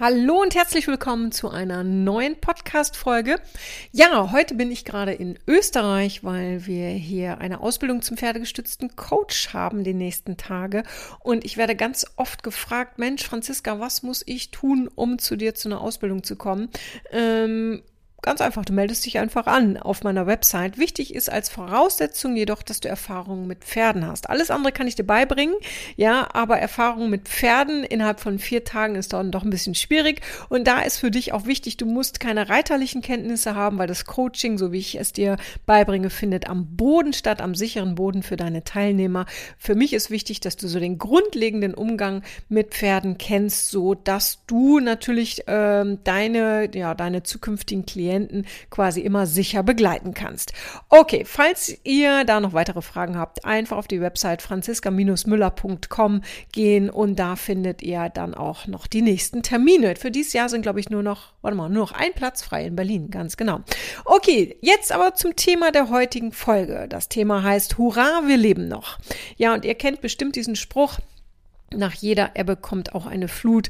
Hallo und herzlich willkommen zu einer neuen Podcast-Folge. Ja, heute bin ich gerade in Österreich, weil wir hier eine Ausbildung zum pferdegestützten Coach haben die nächsten Tage. Und ich werde ganz oft gefragt, Mensch, Franziska, was muss ich tun, um zu dir zu einer Ausbildung zu kommen? Ähm, Ganz einfach, du meldest dich einfach an auf meiner Website. Wichtig ist als Voraussetzung jedoch, dass du Erfahrungen mit Pferden hast. Alles andere kann ich dir beibringen, ja, aber Erfahrungen mit Pferden innerhalb von vier Tagen ist dann doch ein bisschen schwierig. Und da ist für dich auch wichtig, du musst keine reiterlichen Kenntnisse haben, weil das Coaching, so wie ich es dir beibringe, findet am Boden statt, am sicheren Boden für deine Teilnehmer. Für mich ist wichtig, dass du so den grundlegenden Umgang mit Pferden kennst, so dass du natürlich ähm, deine, ja, deine zukünftigen Klienten Klienten quasi immer sicher begleiten kannst. Okay, falls ihr da noch weitere Fragen habt, einfach auf die Website franziska-müller.com gehen und da findet ihr dann auch noch die nächsten Termine. Für dieses Jahr sind, glaube ich, nur noch, warte mal, nur noch ein Platz frei in Berlin, ganz genau. Okay, jetzt aber zum Thema der heutigen Folge. Das Thema heißt Hurra, wir leben noch. Ja, und ihr kennt bestimmt diesen Spruch, nach jeder Ebbe kommt auch eine Flut.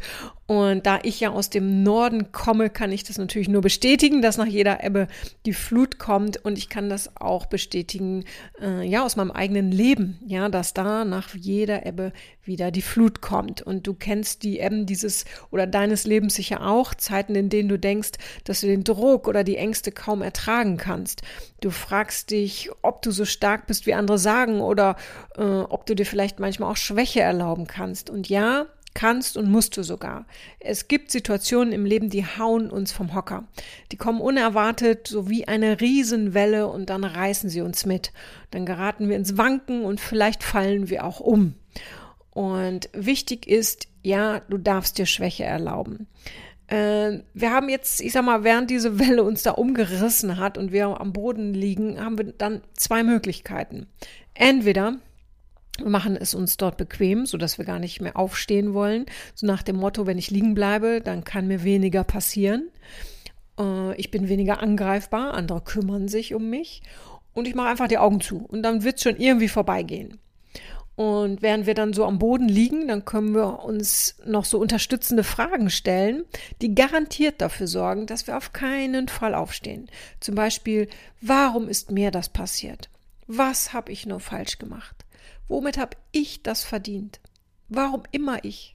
Und da ich ja aus dem Norden komme, kann ich das natürlich nur bestätigen, dass nach jeder Ebbe die Flut kommt. Und ich kann das auch bestätigen, äh, ja, aus meinem eigenen Leben, ja, dass da nach jeder Ebbe wieder die Flut kommt. Und du kennst die Ebben dieses oder deines Lebens sicher auch, Zeiten, in denen du denkst, dass du den Druck oder die Ängste kaum ertragen kannst. Du fragst dich, ob du so stark bist, wie andere sagen, oder äh, ob du dir vielleicht manchmal auch Schwäche erlauben kannst. Und ja, kannst und musst du sogar. Es gibt Situationen im Leben, die hauen uns vom Hocker. Die kommen unerwartet, so wie eine Riesenwelle und dann reißen sie uns mit. Dann geraten wir ins Wanken und vielleicht fallen wir auch um. Und wichtig ist, ja, du darfst dir Schwäche erlauben. Äh, wir haben jetzt, ich sag mal, während diese Welle uns da umgerissen hat und wir am Boden liegen, haben wir dann zwei Möglichkeiten. Entweder wir machen es uns dort bequem, so dass wir gar nicht mehr aufstehen wollen. So nach dem Motto, wenn ich liegen bleibe, dann kann mir weniger passieren. Äh, ich bin weniger angreifbar, andere kümmern sich um mich und ich mache einfach die Augen zu und dann wird es schon irgendwie vorbeigehen. Und während wir dann so am Boden liegen, dann können wir uns noch so unterstützende Fragen stellen, die garantiert dafür sorgen, dass wir auf keinen Fall aufstehen. Zum Beispiel, warum ist mir das passiert? Was habe ich nur falsch gemacht? Womit habe ich das verdient? Warum immer ich?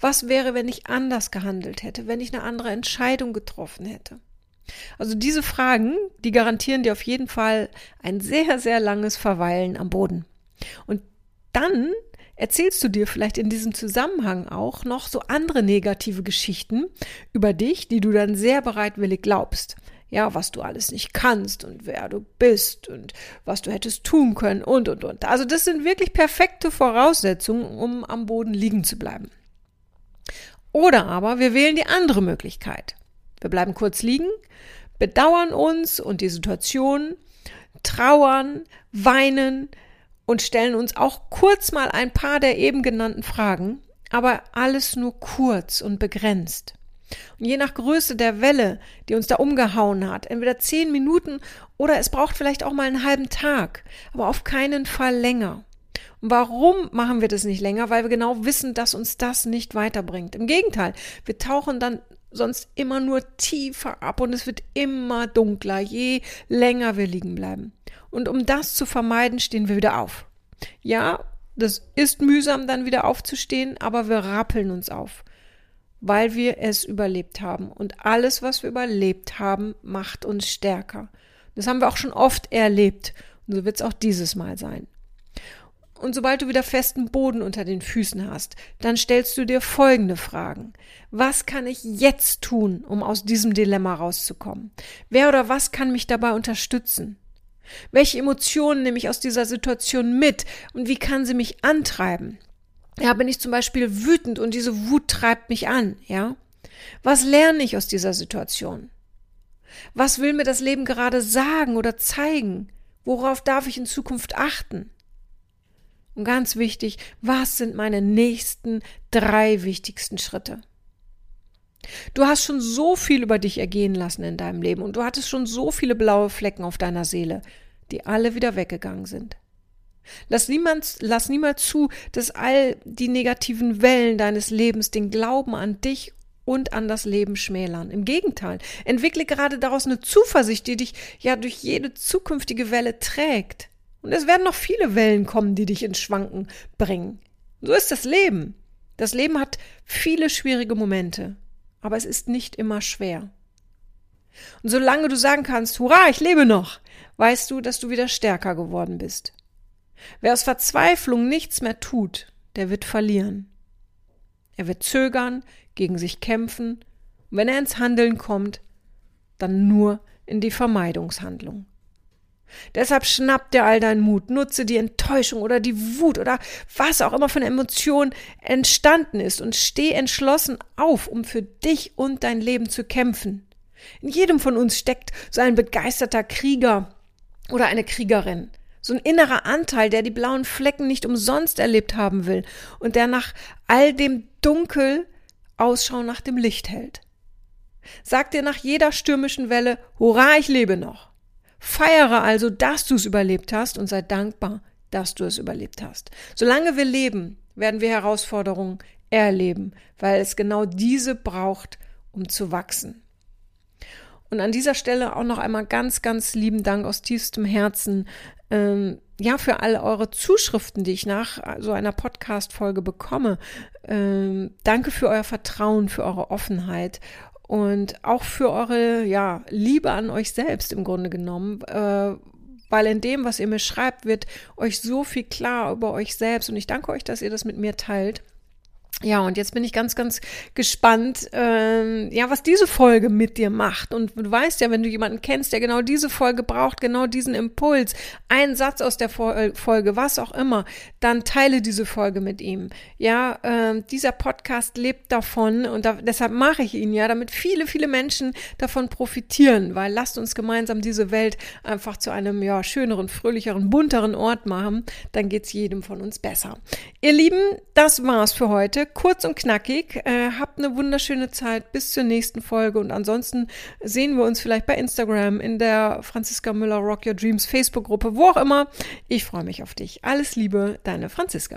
Was wäre, wenn ich anders gehandelt hätte, wenn ich eine andere Entscheidung getroffen hätte? Also diese Fragen, die garantieren dir auf jeden Fall ein sehr, sehr langes Verweilen am Boden. Und dann erzählst du dir vielleicht in diesem Zusammenhang auch noch so andere negative Geschichten über dich, die du dann sehr bereitwillig glaubst ja, was du alles nicht kannst und wer du bist und was du hättest tun können und, und, und. Also das sind wirklich perfekte Voraussetzungen, um am Boden liegen zu bleiben. Oder aber wir wählen die andere Möglichkeit. Wir bleiben kurz liegen, bedauern uns und die Situation, trauern, weinen und stellen uns auch kurz mal ein paar der eben genannten Fragen, aber alles nur kurz und begrenzt. Und je nach Größe der Welle, die uns da umgehauen hat, entweder zehn Minuten oder es braucht vielleicht auch mal einen halben Tag, aber auf keinen Fall länger. Und warum machen wir das nicht länger? Weil wir genau wissen, dass uns das nicht weiterbringt. Im Gegenteil, wir tauchen dann sonst immer nur tiefer ab und es wird immer dunkler, je länger wir liegen bleiben. Und um das zu vermeiden, stehen wir wieder auf. Ja, das ist mühsam, dann wieder aufzustehen, aber wir rappeln uns auf weil wir es überlebt haben. Und alles, was wir überlebt haben, macht uns stärker. Das haben wir auch schon oft erlebt. Und so wird es auch dieses Mal sein. Und sobald du wieder festen Boden unter den Füßen hast, dann stellst du dir folgende Fragen. Was kann ich jetzt tun, um aus diesem Dilemma rauszukommen? Wer oder was kann mich dabei unterstützen? Welche Emotionen nehme ich aus dieser Situation mit und wie kann sie mich antreiben? Ja, bin ich zum Beispiel wütend und diese Wut treibt mich an, ja? Was lerne ich aus dieser Situation? Was will mir das Leben gerade sagen oder zeigen? Worauf darf ich in Zukunft achten? Und ganz wichtig, was sind meine nächsten drei wichtigsten Schritte? Du hast schon so viel über dich ergehen lassen in deinem Leben und du hattest schon so viele blaue Flecken auf deiner Seele, die alle wieder weggegangen sind. Lass niemals, lass niemals zu, dass all die negativen Wellen deines Lebens den Glauben an dich und an das Leben schmälern. Im Gegenteil, entwickle gerade daraus eine Zuversicht, die dich ja durch jede zukünftige Welle trägt. Und es werden noch viele Wellen kommen, die dich ins Schwanken bringen. So ist das Leben. Das Leben hat viele schwierige Momente aber es ist nicht immer schwer. Und solange du sagen kannst, hurra, ich lebe noch, weißt du, dass du wieder stärker geworden bist. Wer aus Verzweiflung nichts mehr tut, der wird verlieren. Er wird zögern, gegen sich kämpfen, und wenn er ins Handeln kommt, dann nur in die Vermeidungshandlung. Deshalb schnapp dir all deinen Mut, nutze die Enttäuschung oder die Wut oder was auch immer von Emotion entstanden ist und steh entschlossen auf, um für dich und dein Leben zu kämpfen. In jedem von uns steckt so ein begeisterter Krieger oder eine Kriegerin, so ein innerer Anteil, der die blauen Flecken nicht umsonst erlebt haben will und der nach all dem Dunkel Ausschau nach dem Licht hält. Sag dir nach jeder stürmischen Welle, hurra, ich lebe noch. Feiere also, dass du es überlebt hast und sei dankbar, dass du es überlebt hast. Solange wir leben, werden wir Herausforderungen erleben, weil es genau diese braucht, um zu wachsen. Und an dieser Stelle auch noch einmal ganz, ganz lieben Dank aus tiefstem Herzen, ähm, ja, für all eure Zuschriften, die ich nach so einer Podcast-Folge bekomme. Ähm, danke für euer Vertrauen, für eure Offenheit und auch für eure ja, Liebe an euch selbst im Grunde genommen. Äh, weil in dem, was ihr mir schreibt, wird euch so viel klar über euch selbst. Und ich danke euch, dass ihr das mit mir teilt. Ja, und jetzt bin ich ganz, ganz gespannt, ähm, ja, was diese Folge mit dir macht. Und du weißt ja, wenn du jemanden kennst, der genau diese Folge braucht, genau diesen Impuls, einen Satz aus der äh, Folge, was auch immer, dann teile diese Folge mit ihm. Ja, äh, dieser Podcast lebt davon und da, deshalb mache ich ihn ja, damit viele, viele Menschen davon profitieren, weil lasst uns gemeinsam diese Welt einfach zu einem ja schöneren, fröhlicheren, bunteren Ort machen, dann geht's jedem von uns besser. Ihr Lieben, das war's für heute kurz und knackig. Äh, habt eine wunderschöne Zeit bis zur nächsten Folge und ansonsten sehen wir uns vielleicht bei Instagram, in der Franziska Müller Rock Your Dreams Facebook-Gruppe, wo auch immer. Ich freue mich auf dich. Alles Liebe, deine Franziska.